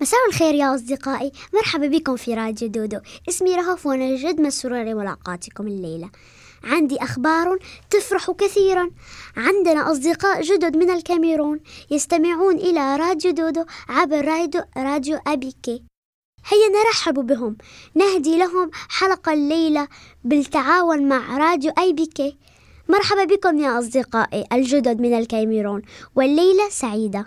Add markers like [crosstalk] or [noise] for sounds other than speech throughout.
مساء الخير يا أصدقائي. مرحبا بكم في راديو دودو. اسمي رهف وأنا جد مسرورة لملاقاتكم الليلة. عندي أخبار تفرح كثيرا. عندنا أصدقاء جدد من الكاميرون يستمعون إلى راديو دودو عبر راديو, راديو أبيكي هيا نرحب بهم. نهدي لهم حلقة الليلة بالتعاون مع راديو أي بيكي مرحبا بكم يا أصدقائي الجدد من الكاميرون. والليلة سعيدة.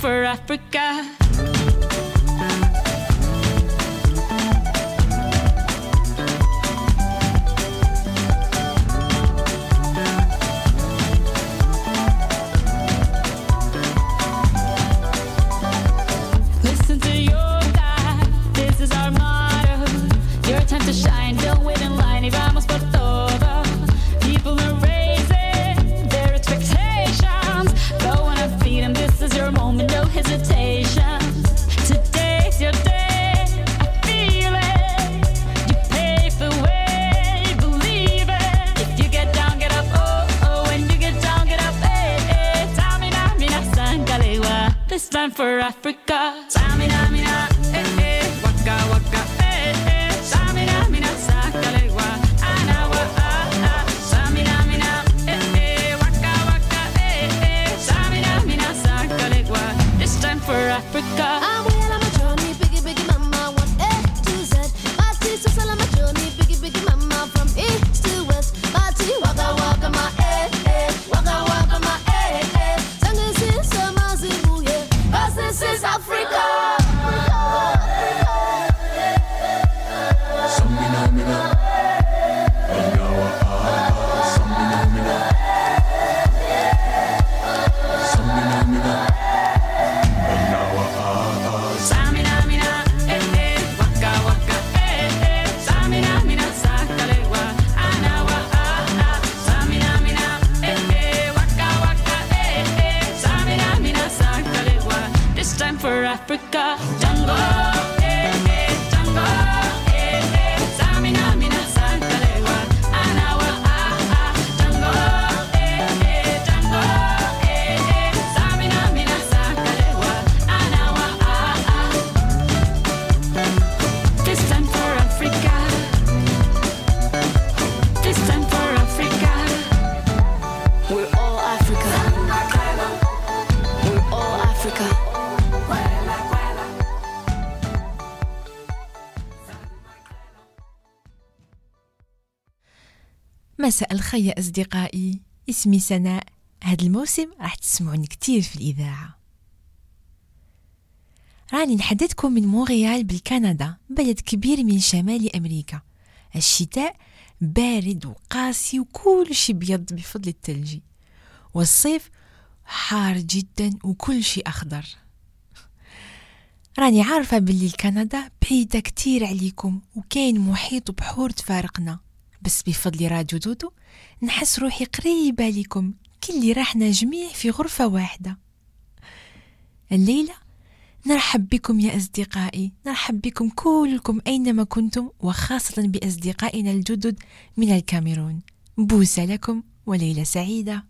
For Africa. Africa. مساء الخير أصدقائي اسمي سناء. هذا الموسم راح تسمعوني كتير في الإذاعة. راني نحدثكم من مونريال بالكندا بلد كبير من شمال أمريكا. الشتاء بارد وقاسي وكل شي بيض بفضل الثلج والصيف حار جدا وكل شي أخضر. راني عارفة باللي كندا بعيدة كتير عليكم وكاين محيط وبحور تفارقنا. بس بفضل راديو دودو نحس روحي قريبة لكم كلي راحنا جميع في غرفة واحدة. الليلة نرحب بكم يا أصدقائي نرحب بكم كلكم أينما كنتم وخاصة بأصدقائنا الجدد من الكاميرون. بوسة لكم وليلة سعيدة.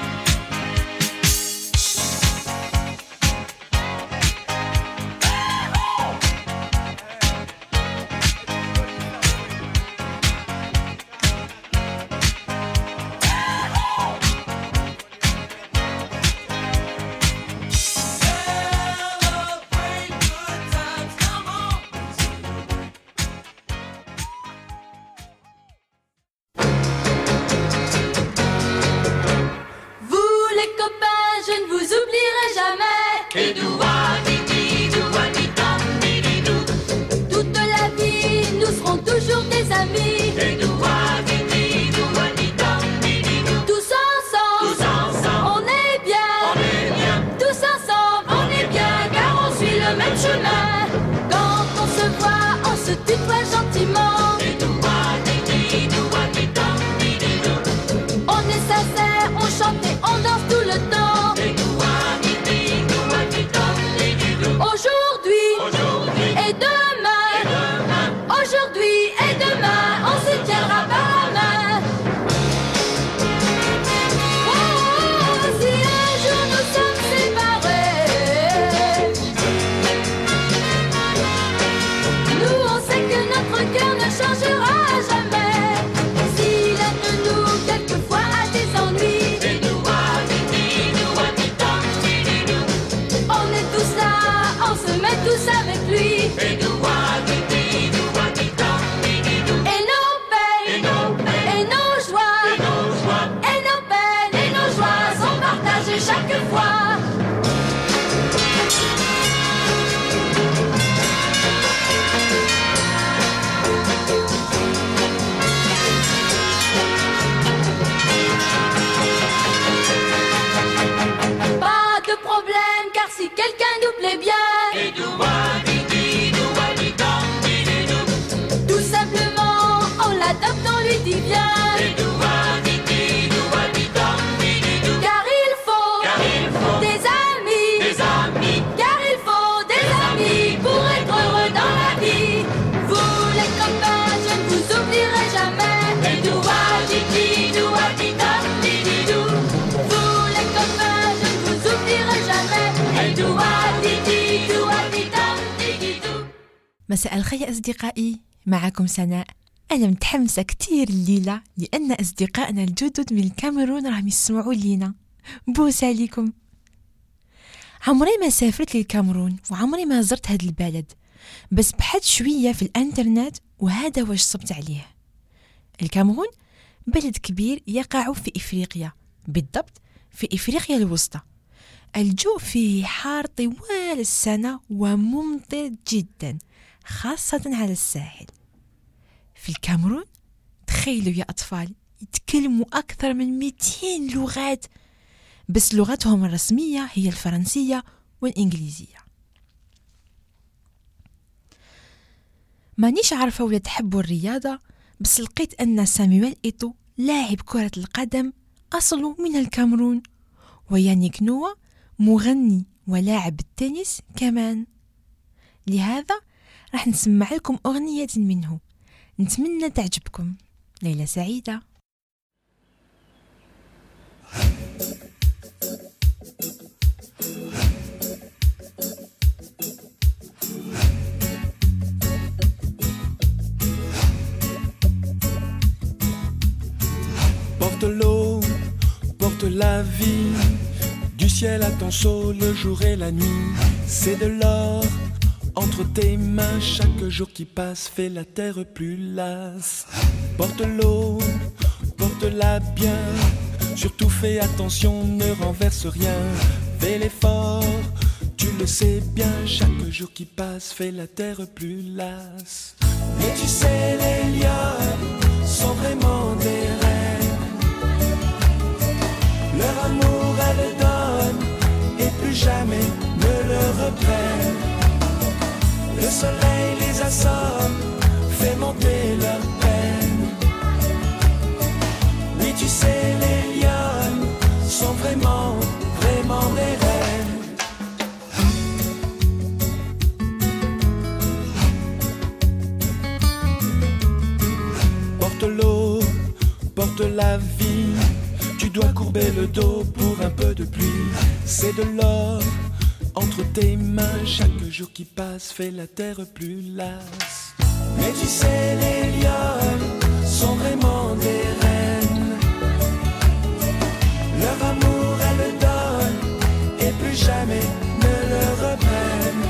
je tutoie gentil. مساء الخير أصدقائي. معكم سناء. أنا متحمسة كتير الليلة لأن أصدقائنا الجدد من الكاميرون راهم يسمعوا لينا. بوسة عليكم عمري ما سافرت للكاميرون وعمري ما زرت هاد البلد. بس بحثت شوية في الإنترنت وهذا واش صبت عليه. الكاميرون بلد كبير يقع في إفريقيا. بالضبط في إفريقيا الوسطى. الجو فيه حار طوال السنة وممطر جدا. خاصة على الساحل. في الكاميرون تخيلوا يا أطفال يتكلموا أكثر من 200 لغات. بس لغتهم الرسمية هي الفرنسية والإنجليزية. مانيش عارفة ولا تحبوا الرياضة بس لقيت أن سامويل إيتو لاعب كرة القدم أصله من الكاميرون. ويانيك نوا مغني ولاعب التنس كمان. لهذا راح نسمع لكم أغنية منه نتمنى تعجبكم ليلة سعيدة Porte l'eau, porte la vie. Du ciel à ton chaud le jour et la nuit. C'est de l'or entre tes mains. Chaque jour qui passe fait la terre plus lasse. Porte l'eau, porte-la bien. Surtout fais attention, ne renverse rien. Fais l'effort, tu le sais bien. Chaque jour qui passe fait la terre plus lasse. Mais tu sais, les lions sont vraiment des reines. Leur amour, elles donnent et plus jamais ne le reprennent. Le soleil les assomme, fait monter leur peine. Oui, tu sais, les lionnes sont vraiment, vraiment des reines. Porte l'eau, porte la vie. Tu dois courber le dos pour un peu de pluie. C'est de l'or entre tes mains. Chaque jour qui passe fait la terre plus lasse. Mais tu sais, les lionnes sont vraiment des reines. Leur amour, elles donnent et plus jamais ne le reprennent.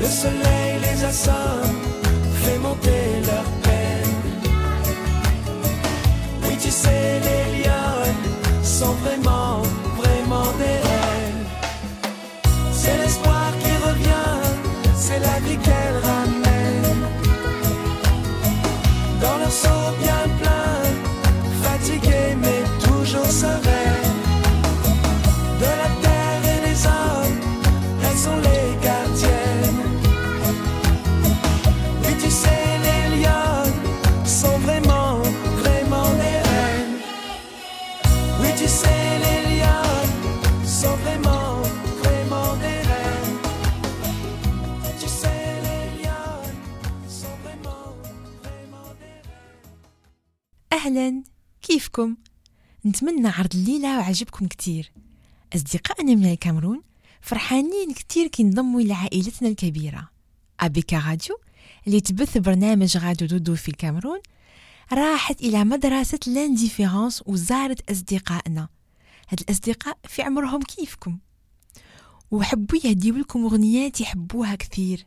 Le soleil les assomme, fait monter leur peine. Oui, tu sais, les lionnes sont vraiment أهلا. كيفكم؟ نتمنى عرض الليلة وعجبكم كتير. أصدقائنا من الكاميرون فرحانين كتير كي انضموا إلى عائلتنا الكبيرة. أبيكا راديو اللي تبث برنامج راديو دودو في الكاميرون راحت إلى مدرسة لانديفيرونس وزارت أصدقائنا. هاد الأصدقاء في عمرهم كيفكم؟ وحبوا يهديوا لكم أغنيات يحبوها كثير.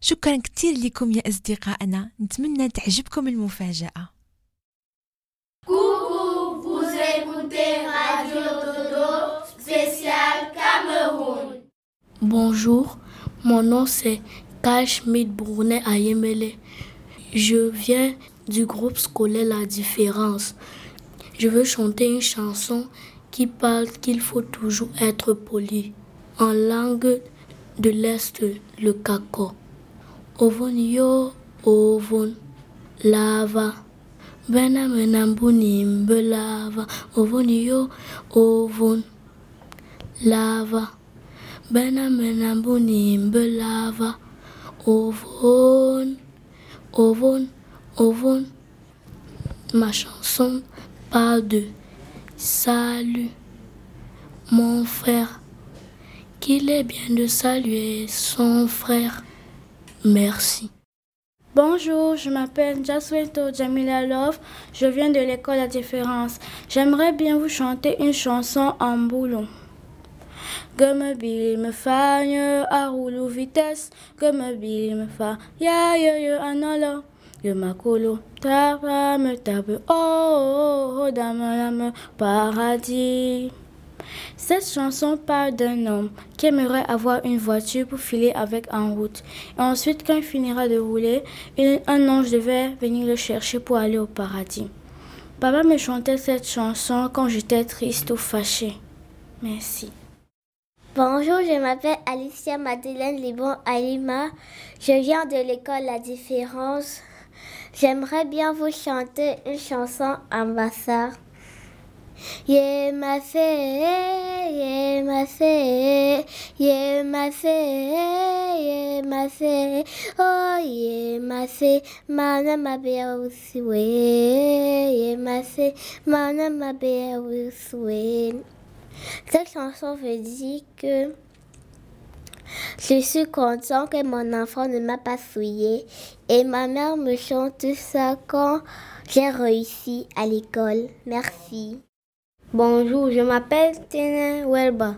شكرا كتير لكم يا أصدقائنا. نتمنى تعجبكم المفاجأة. Bonjour, mon nom c'est Kai Schmidt Brunet Ayemele. Je viens du groupe scolaire La Différence. Je veux chanter une chanson qui parle qu'il faut toujours être poli. En langue de l'Est, le kako. Ovon yo, ovon, lava. Bena menambuni mbe lava. Ovon yo, ovon, lava. Bena menambuni mbe lava. Ovon, ovon, ovon. Ma chanson parle de salut, mon frère. Qu'il est bien de saluer son frère. Merci. Bonjour, je m'appelle Jaswelto Jamila Love. Je viens de l'école La Différence. J'aimerais bien vous chanter une chanson en boulon. Gomme bil me fa nye a roulou vitesse. Gomme bil me fa ya yo yo anolo. Yo makolo tapa me tape oh oh oh dame dame paradis. Cette chanson parle d'un homme qui aimerait avoir une voiture pour filer avec en route. Et ensuite, quand il finira de rouler, un ange devait venir le chercher pour aller au paradis. Papa me chantait cette chanson quand j'étais triste ou fâchée. Merci. Bonjour, je m'appelle Alicia Madeleine Libon Alima. Je viens de l'école La Différence. J'aimerais bien vous chanter une chanson en bassard. Ye ma fe, ye ma ma oh ye ma fe, mana ma be uswe, ye ma fe, mana ma. Cette chanson veut dire que je suis content que mon enfant ne m'a pas souillé et ma mère me chante ça quand j'ai réussi à l'école. Merci. Bonjour, je m'appelle Tina Welba.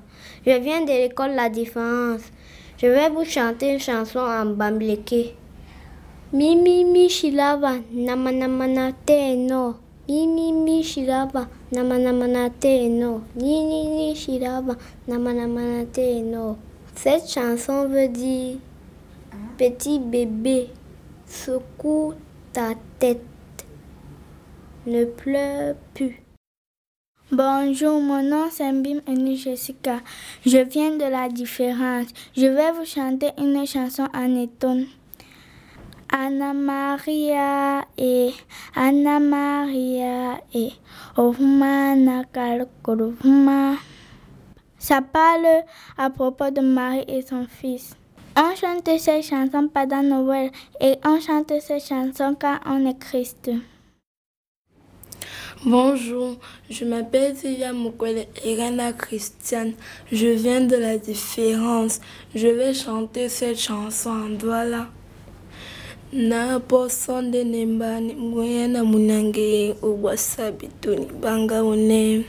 Je viens de l'école La Différence. Je vais vous chanter une chanson en bambleke. Mi mi mi shilava nama nama na te no. Mi mi mi shilava nama nama na te no. Ni ni ni shilava nama nama na te no. Cette chanson veut dire petit bébé, secoue ta tête. Ne pleure plus. Bonjour, mon nom c'est Mbim Eni Jessica. Je viens de la différence. Je vais vous chanter une chanson en étonne. Anna Maria e Anna Maria e Ohuma Nakalkoruma. Ça parle à propos de Marie et son fils. On chante cette chanson pendant Noël et on chante cette chanson quand on est Christ. Bonjour, je m'appelle Zia Mukwele Irena Christiane. Je viens de la différence. Je vais chanter cette chanson en douala. na posonde nembani nguyena munange uwasabituni banga une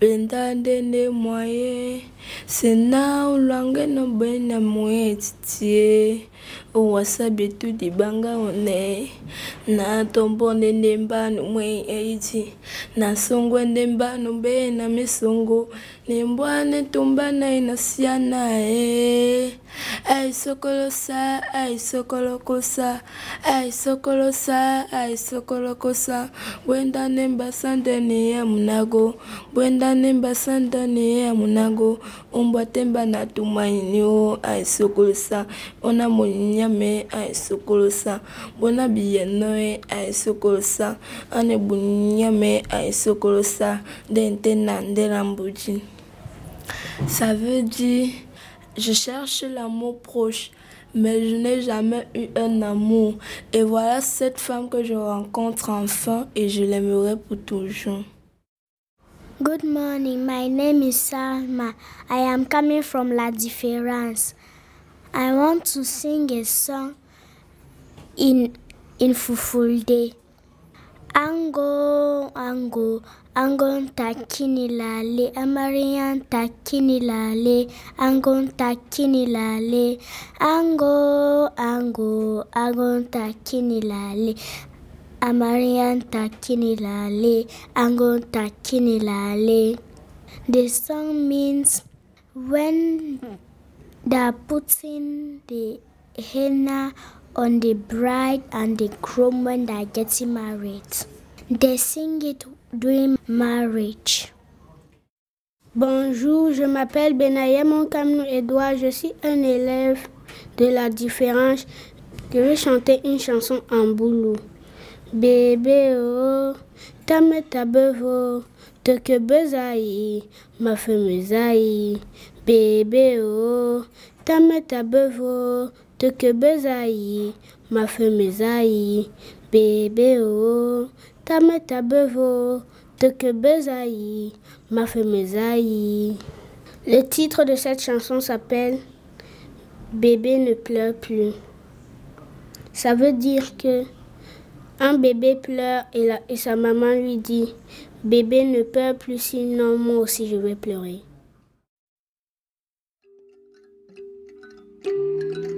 bendande ne moye sena ulange no bena moye titie wasabi tu dibanga one na tombo ndende mbanu mwei eiti na songwe nde mbanu mbe na misongo nembwa ne tumba nai e, na sia na e. Ai sokolosa ai sokolokosa ai sokolosa ai sokolokosa bwenda ne mbasa ndene ya munago. Bwenda ne mbasa ndene ya munago. Ombwa temba na tumaini o ai sokolosa ona moni monyame ai sokolosa bona sokolosa dente na ndela mbuji ça veut dire je cherche l'amour proche, mais je n'ai jamais eu un amour. Et voilà cette femme que je rencontre enfin et je l'aimerai pour toujours. Good morning, my name is Salma. I am coming from La Différence. I want to sing a song in in Fufulde. Ango, ango, angon takini lale, amarian takini lale, angon takini lale, ango, ango, angon takini lale, amarian takini lale, angon takini lale. The song means when they're putting the henna on the bride and the groom when they're getting married. They sing it during marriage. Bonjour, je m'appelle Benaya Monkamnou Edouard, je suis un élève de la différence. Je vais chanter une chanson en boulot. Bébé oh, tame tabevo, te que bezaï, ma femme. Bébé oh, tame tabevo, te que bezaï, ma femme zaï. Bébé oh, tame tabevo, te que bezaï, ma femme zaï. Le titre de cette chanson s'appelle Bébé ne pleure plus. Ça veut dire que un bébé pleure et, la- et sa maman lui dit Bébé ne pleure plus, sinon moi aussi je vais pleurer. Thank you.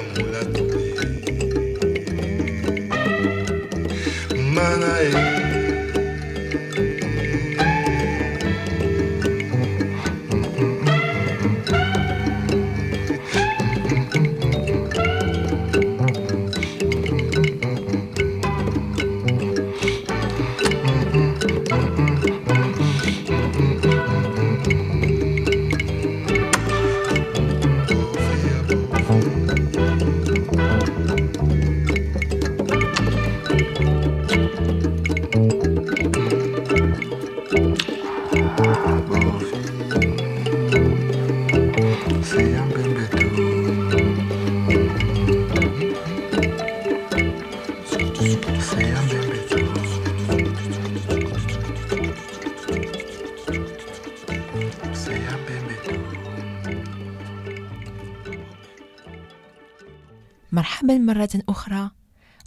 مرة أخرى.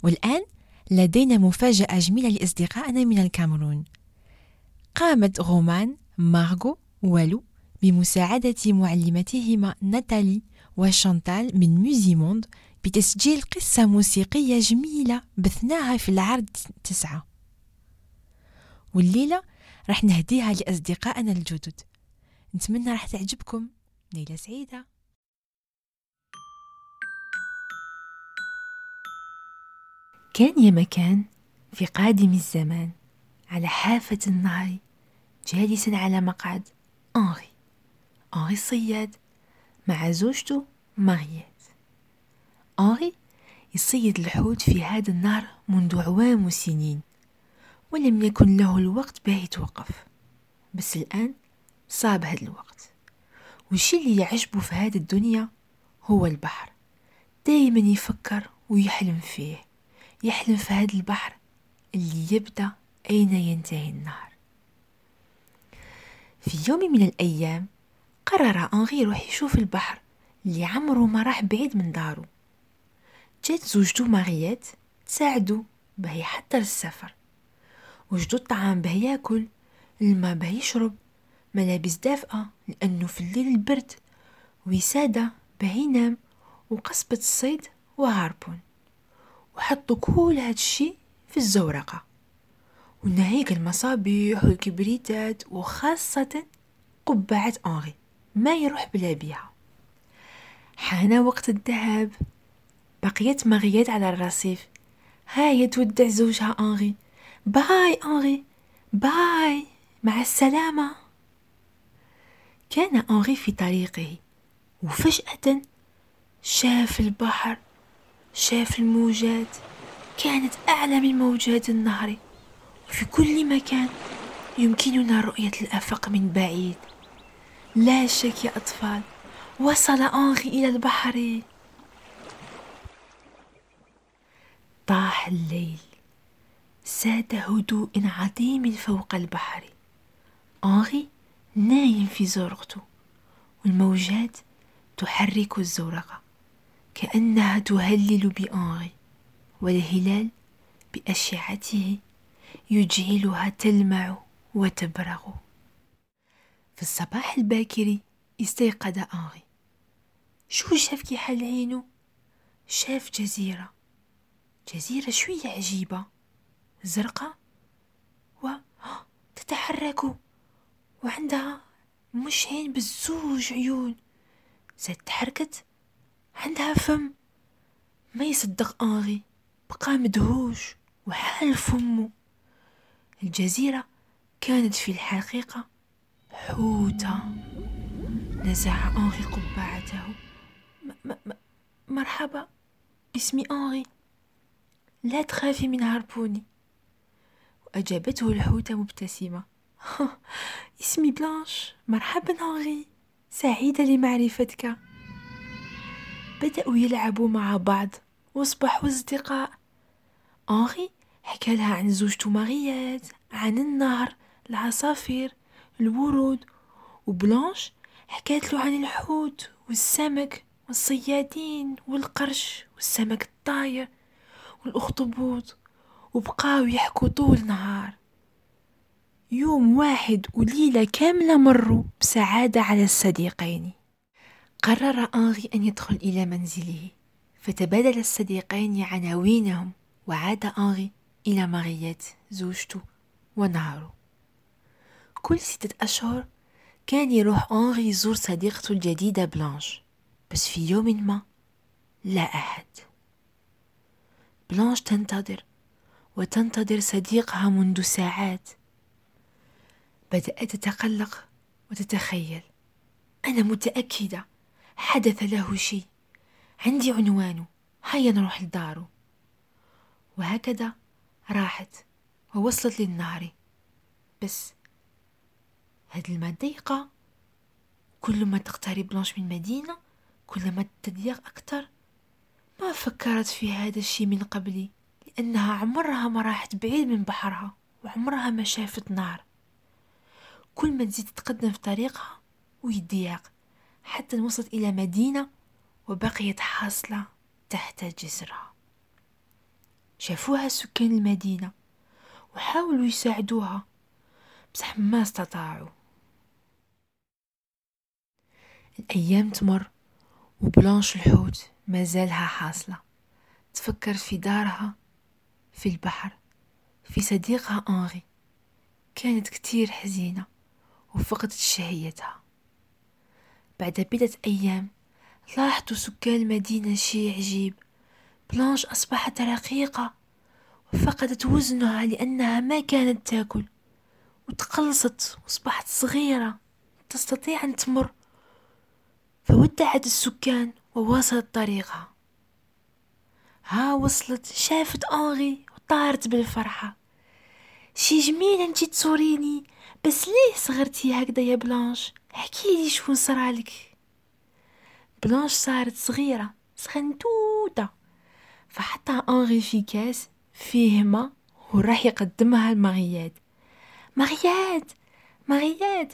والآن لدينا مفاجأة جميلة لأصدقائنا من الكاميرون. قامت غومان مارغو ولو بمساعدة معلمتهما ناتالي وشانتال من ميوزيموند بتسجيل قصة موسيقية جميلة بثناها في العرض تسعة والليلة راح نهديها لأصدقائنا الجدد. نتمنى راح تعجبكم. ليلة سعيدة. كان يا مكان في قادم الزمان على حافة النهر جالسا على مقعد أنري أنري الصياد مع زوجته ماريات أنري يصيد الحوت في هذا النهر منذ أعوام وسنين ولم يكن له الوقت باه يتوقف بس الآن صاب هذا الوقت. والشي اللي يعجبه في هذه الدنيا هو البحر دايما يفكر ويحلم فيه. يحلم في هذا البحر اللي يبدأ أين ينتهي النهر في يوم من الأيام قرر أنغي يروح يشوف البحر اللي عمره ما راح بعيد من دارو جات زوجته ماريات تساعدو باه يحضر السفر. وجدو الطعام باه ياكل الماء باه يشرب ملابس دافئة لأنه في الليل البرد وسادة باه ينام وقصبة الصيد وهاربون. وحطوا كل هاد الشي في الزورقة. وناهيك المصابيح والكبريتات وخاصة قبعة أنغي ما يروح بلا بيها. حان وقت الذهاب بقيت مغيات على الرصيف. هاي تودع زوجها أنغي. باي أنغي باي مع السلامة. كان أنغي في طريقه وفجأة شاف البحر شاف الموجات كانت أعلى من موجات النهر. وفي كل مكان يمكننا رؤية الآفاق من بعيد. لا شك يا أطفال وصل أنغي إلى البحر. طاح الليل ساد هدوء عظيم فوق البحر. أنغي نايم في زرقته والموجات تحرك الزورقة كأنها تهلل بأنغي والهلال بأشعته يجعلها تلمع وتبرغ. في الصباح الباكر استيقظ أنغي شو شاف كي حل عينو شاف جزيرة. جزيرة شوية عجيبة. زرقاء و تتحرك وعندها مش عين بالزوج عيون. زاد تحركت عندها فم. ما يصدق أنغي. بقى مدهوش وحال فمه. الجزيرة كانت في الحقيقة حوتة. نزع أنغي قبعته. م- م- م- مرحبا. اسمي أنغي. لا تخافي من harpon ي. وأجابته الحوتة مبتسمة. [laughs] اسمي بلانش. مرحبا أنغي. سعيدة لمعرفتك. بدأوا يلعبوا مع بعض وأصبحوا أصدقاء. أنغي حكى لها عن زوجته ماريات عن النهر العصافير الورود وبلانش حكات له عن الحوت والسمك والصيادين والقرش والسمك الطاير والأخطبوط وبقاو يحكوا طول نهار. يوم واحد وليلة كاملة مروا بسعادة على الصديقين. قرر أنغي أن يدخل إلى منزله فتبادل الصديقين عناوينهم وعاد أنغي إلى ماريات زوجته ونهاره. كل ستة أشهر كان يروح أنغي يزور صديقته الجديدة بلانش بس في يوم ما لا أحد. بلانش تنتظر وتنتظر صديقها منذ ساعات. بدأت تتقلق وتتخيل. أنا متأكدة حدث له شيء. عندي عنوانه هيا نروح لداره وهكذا راحت ووصلت للنهر. بس هاد الماء ضيقة كل ما تقترب بلانش من مدينة كل ما تضيق أكتر. ما فكرت في هذا الشيء من قبل لأنها عمرها ما راحت بعيد من بحرها وعمرها ما شافت نار كل ما تزيد تتقدم في طريقها ويضيق. حتى وصلت إلى مدينة وبقيت حاصلة تحت جسرها شافوها سكان المدينة وحاولوا يساعدوها بصح ما استطاعوا. الأيام تمر وبلانش الحوت ما زالها حاصلة. تفكر في دارها في البحر في صديقها أنغي. كانت كتير حزينة وفقدت شهيتها. بعد بضعة أيام لاحظوا سكان المدينة شيء عجيب. بلانش أصبحت رقيقة وفقدت وزنها لأنها ما كانت تأكل. وتقلصت وأصبحت صغيرة تستطيع أن تمر. فودعت السكان وواصلت طريقها. ها وصلت شافت أنغي وطارت بالفرحة. شي جميل انتي تصوريني بس ليه صغرتي هكذا يا بلانش؟ احكيلي شكون صرالك بلانش صارت صغيرة سخنتوتة. فحطها أنغي في كاس فيه ما وراح يقدمها لمغياد مغياد مغياد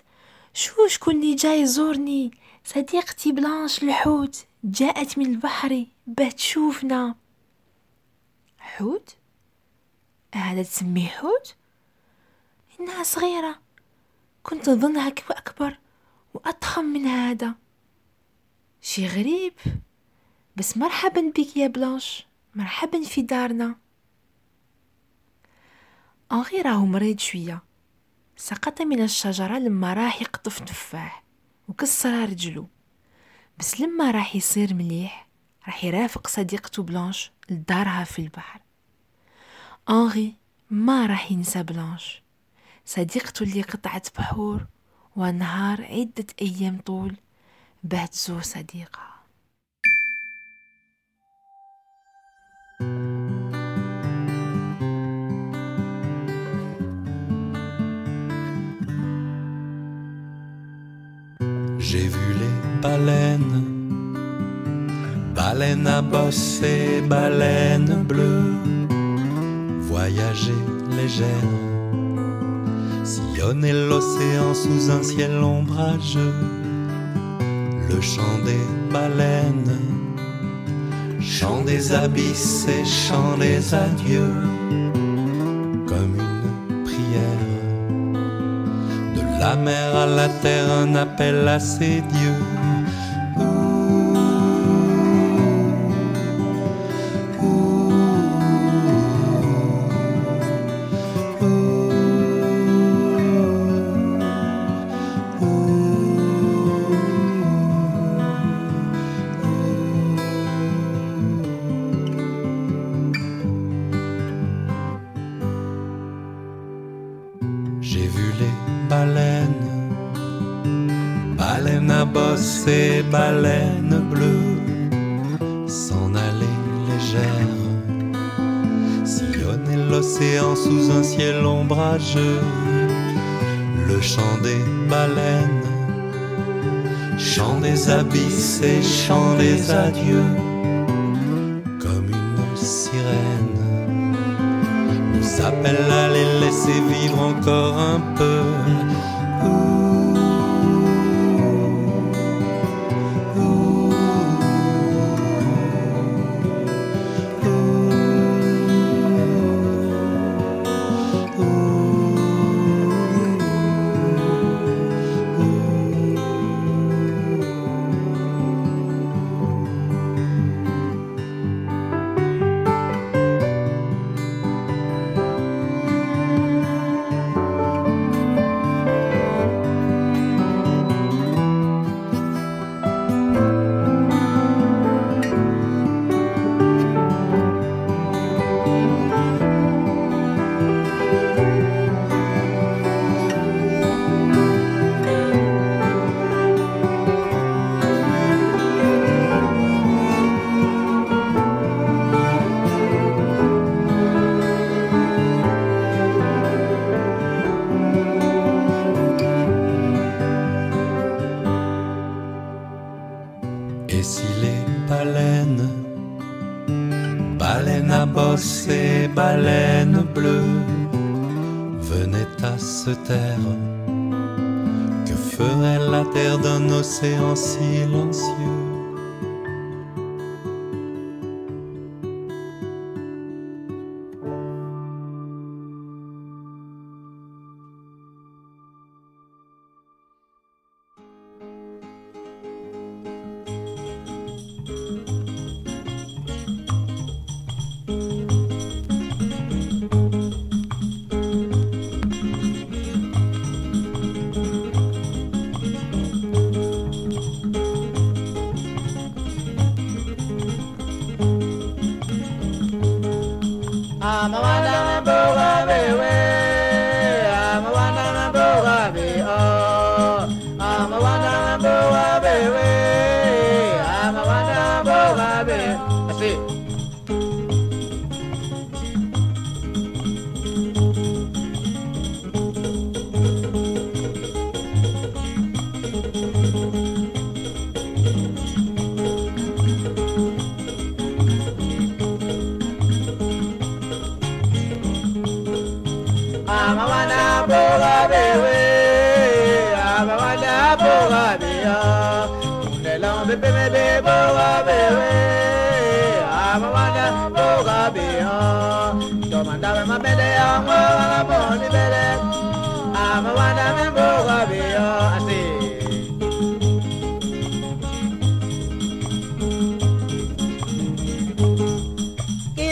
شو شكون اللي جاي يزورني؟ صديقتي بلانش الحوت جاءت من البحر باه تشوفنا. حوت؟ هذا تسميه حوت؟ إنها صغيرة. كنت أظنها كب- أكبر. وأضخم من هذا. شي غريب. بس مرحبا بك يا بلانش. مرحبا في دارنا. أنغي راهو مريض شوية. سقط من الشجرة لما راح يقطف تفاح وكسر رجلو بس لما راح يصير مليح راح يرافق صديقته بلانش لدارها في البحر. أنغي ما راح ينسى بلانش. صديقته اللي قطعت بحور ونهار عدة أيام طول باه تزور صديقها J'ai vu les baleines, baleines à bosse et baleines bleues, voyager légères, sillonner l'océan sous un ciel ombrageux, le chant des baleines, chant des abysses et chant des adieux, comme une prière. De la mer à la terre, un appel à ses dieux. Le chant des baleines, chant des abysses et chant des adieux, comme une sirène nous appelle à les laisser vivre encore un peu. Taire, que ferait la terre d'un océan silencieux sabe. Así. Mwana boni bele Amawana me boga beya Ase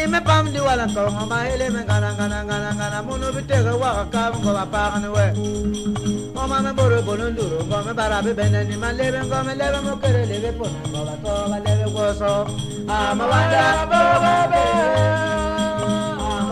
me pam di wala ko ma hele me gana gana gana gana munu bitega wa ka ko ba pa kan we o ma me boro bolo nduro ko me bara be bene ni ma lebe ko me lebe mo kere lebe po na ko ba ko ba lebe ko so ba be ama wanda bo ba be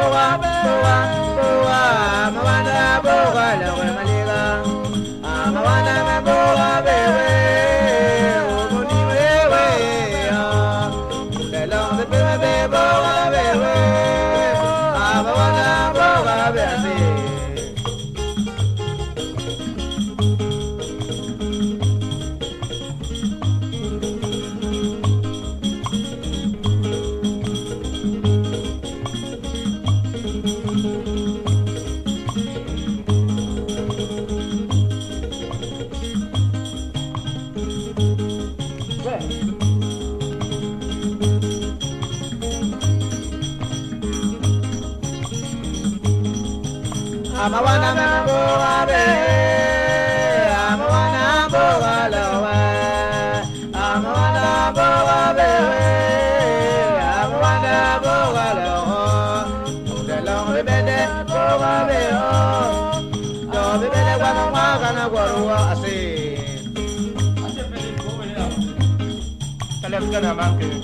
boa, boa, boa, mawada boa, lawa. Nacional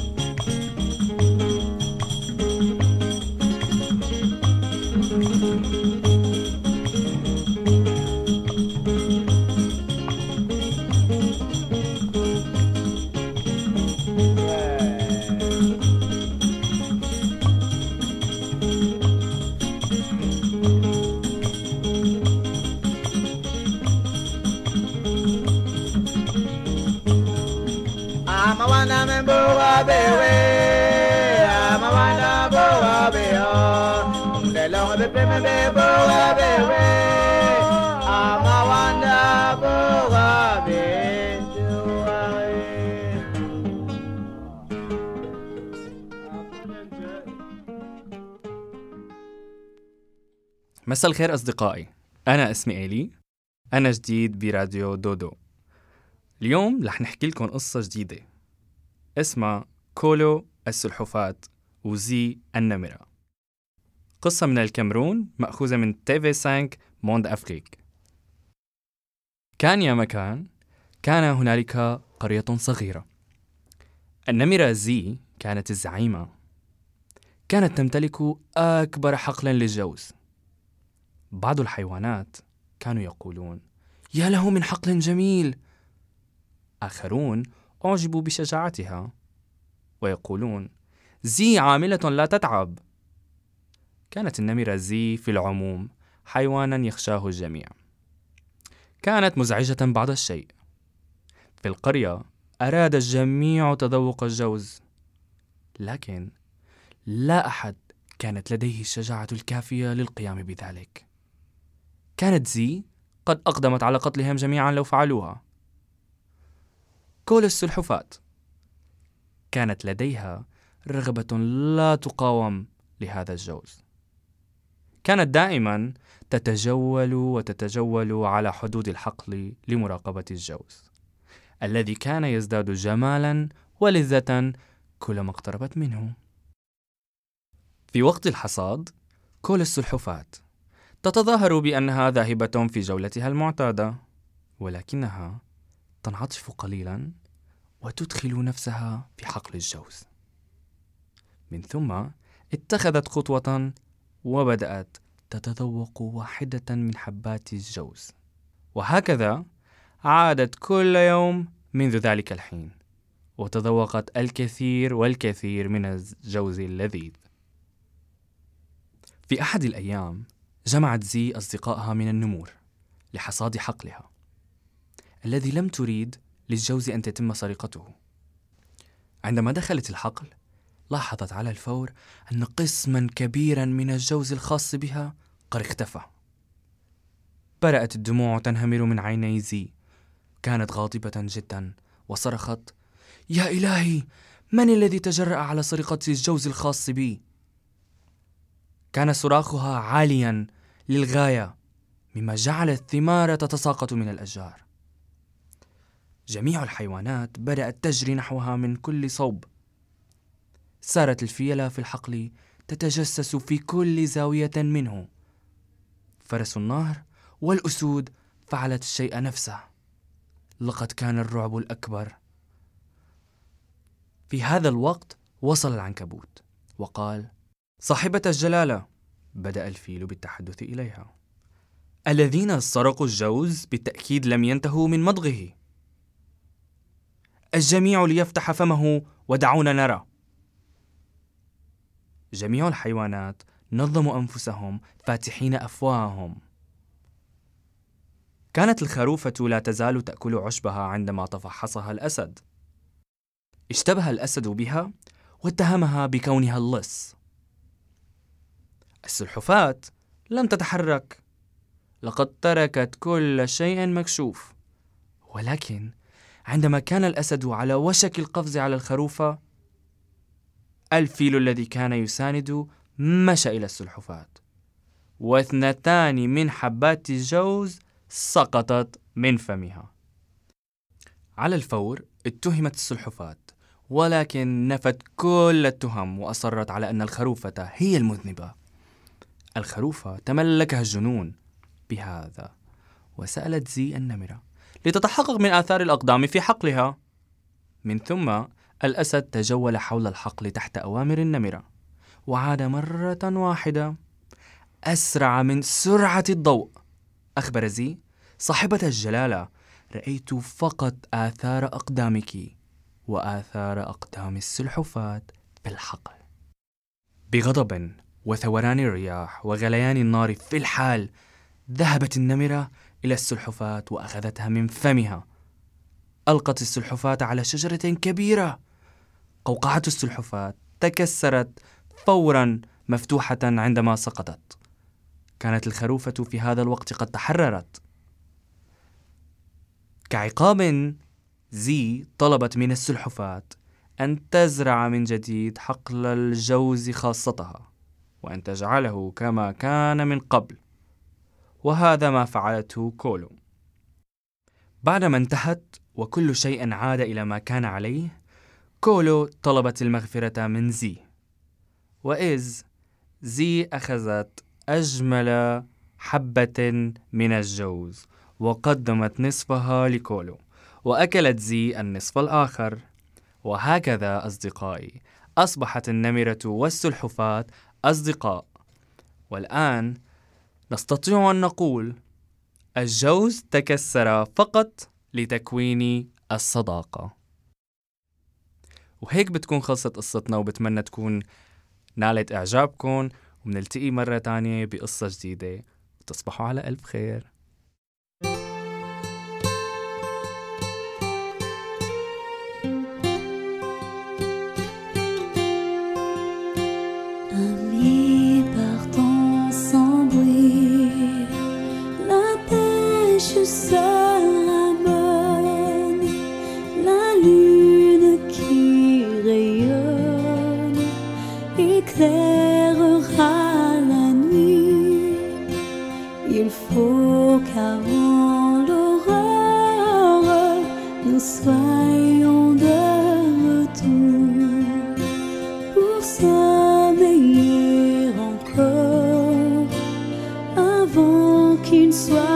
manke Amawana me boga bewe Amawana boga beya De long be pe me be boga bewe Amawana boga be مساء الخير أصدقائي أنا اسمي إيلي من جديد براديو دودو اليوم رح نحكي لكم قصة جديدة اسمها كولو السلحفاة وزي النمرة. قصة من الكاميرون مأخوذة من TV5 Monde Afrique. كان يا مكان كان هنالك قرية صغيرة. النمرة زي كانت الزعيمة. كانت تمتلك أكبر حقل للجوز. بعض الحيوانات كانوا يقولون يا له من حقل جميل. آخرون أعجبوا بشجاعتها. ويقولون زي عاملة لا تتعب. كانت النمرة زي في العموم حيوانا يخشاه الجميع. كانت مزعجة بعض الشيء. في القرية أراد الجميع تذوق الجوز لكن لا أحد كانت لديه الشجاعة الكافية للقيام بذلك. كانت زي قد أقدمت على قتلهم جميعا لو فعلوها. كل السلحفاة. كانت لديها رغبة لا تقاوم لهذا الجوز. كانت دائما تتجول وتتجول على حدود الحقل لمراقبة الجوز الذي كان يزداد جمالا ولذة كلما اقتربت منه. في وقت الحصاد كل السلحفاة تتظاهر بأنها ذاهبة في جولتها المعتادة ولكنها تنعطف قليلا وتدخل نفسها في حقل الجوز. من ثم اتخذت خطوة وبدأت تتذوق واحدة من حبات الجوز. وهكذا عادت كل يوم منذ ذلك الحين وتذوقت الكثير والكثير من الجوز اللذيذ. في أحد الأيام جمعت زي أصدقائها من النمور لحصاد حقلها. الذي لم تريد للجوز أن تتم سرقته. عندما دخلت الحقل لاحظت على الفور أن قسما كبيرا من الجوز الخاص بها قد اختفى. بدأت الدموع تنهمر من عيني زي. كانت غاضبة جدا وصرخت يا إلهي من الذي تجرأ على سرقة الجوز الخاص بي؟ كان صراخها عاليا للغاية مما جعل الثمار تتساقط من الأشجار. جميع الحيوانات بدأت تجري نحوها من كل صوب. سارت الفيلة في الحقل تتجسس في كل زاوية منه. فرس النهر والأسود فعلت الشيء نفسه. لقد كان الرعب الأكبر. في هذا الوقت وصل العنكبوت وقال صاحبة الجلالة. بدأ الفيل بالتحدث إليها. الذين سرقوا الجوز بالتأكيد لم ينتهوا من مضغه. الجميع ليفتح فمه ودعونا نرى. جميع الحيوانات نظموا أنفسهم فاتحين أفواههم. كانت الخروفة لا تزال تأكل عشبها عندما تفحصها الأسد. اشتبه الأسد بها واتهمها بكونها اللص. السلحفاة لم تتحرك. لقد تركت كل شيء مكشوف. ولكن عندما كان الأسد على وشك القفز على الخروفة الفيل الذي كان يساند مشى إلى السلحفاة. واثنتان من حبات الجوز سقطت من فمها. على الفور اتهمت السلحفاة ولكن نفت كل التهم وأصرت على أن الخروفة هي المذنبة. الخروفة تملكها الجنون بهذا وسألت زي النمرة لتتحقق من آثار الأقدام في حقلها. من ثم الأسد تجول حول الحقل تحت أوامر النمرة وعاد مرة واحدة أسرع من سرعة الضوء. أخبر زي صاحبة الجلالة رأيت فقط آثار أقدامك وآثار أقدام السلحفاة في الحقل. بغضب وثوران الرياح وغليان النار في الحال ذهبت النمرة إلى السلحفاة وأخذتها من فمها. ألقت السلحفاة على شجرة كبيرة. قوقعة السلحفاة تكسرت فورا مفتوحة عندما سقطت. كانت الخروفة في هذا الوقت قد تحررت. كعقاب زي طلبت من السلحفاة أن تزرع من جديد حقل الجوز خاصتها وأن تجعله كما كان من قبل. وهذا ما فعلته كولو بعدما انتهت وكل شيء عاد إلى ما كان عليه كولو طلبت المغفرة من زي. وإذ زي أخذت أجمل حبة من الجوز وقدمت نصفها لكولو وأكلت زي النصف الآخر. وهكذا أصدقائي أصبحت النمرة والسلحفاة أصدقاء. والآن نستطيع أن نقول الجوز تكسر فقط لتكوين الصداقة. وهيك بتكون خلصت قصتنا وبتمنى تكون نالت إعجابكم وبنلتقي مرة تانية بقصة جديدة. وتصبحوا على ألف خير. qu'il soit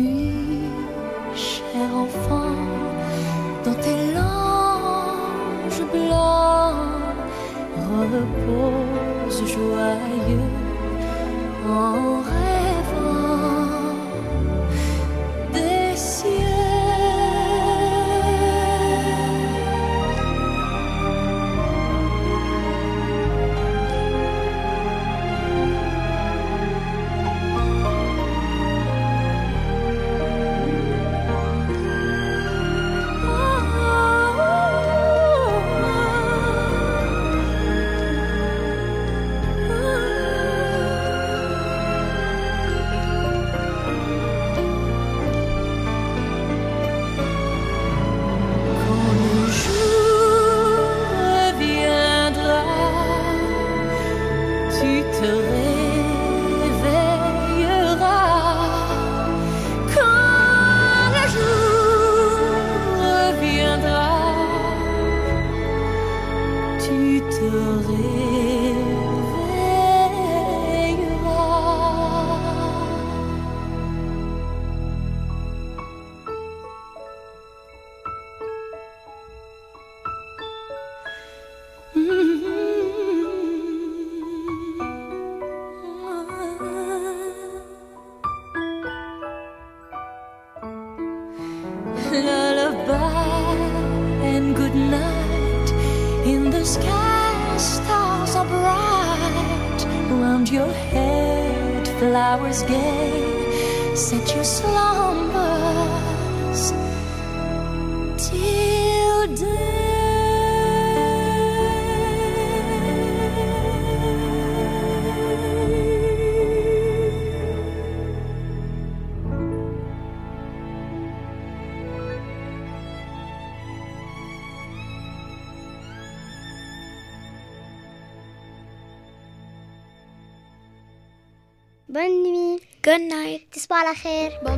خير باي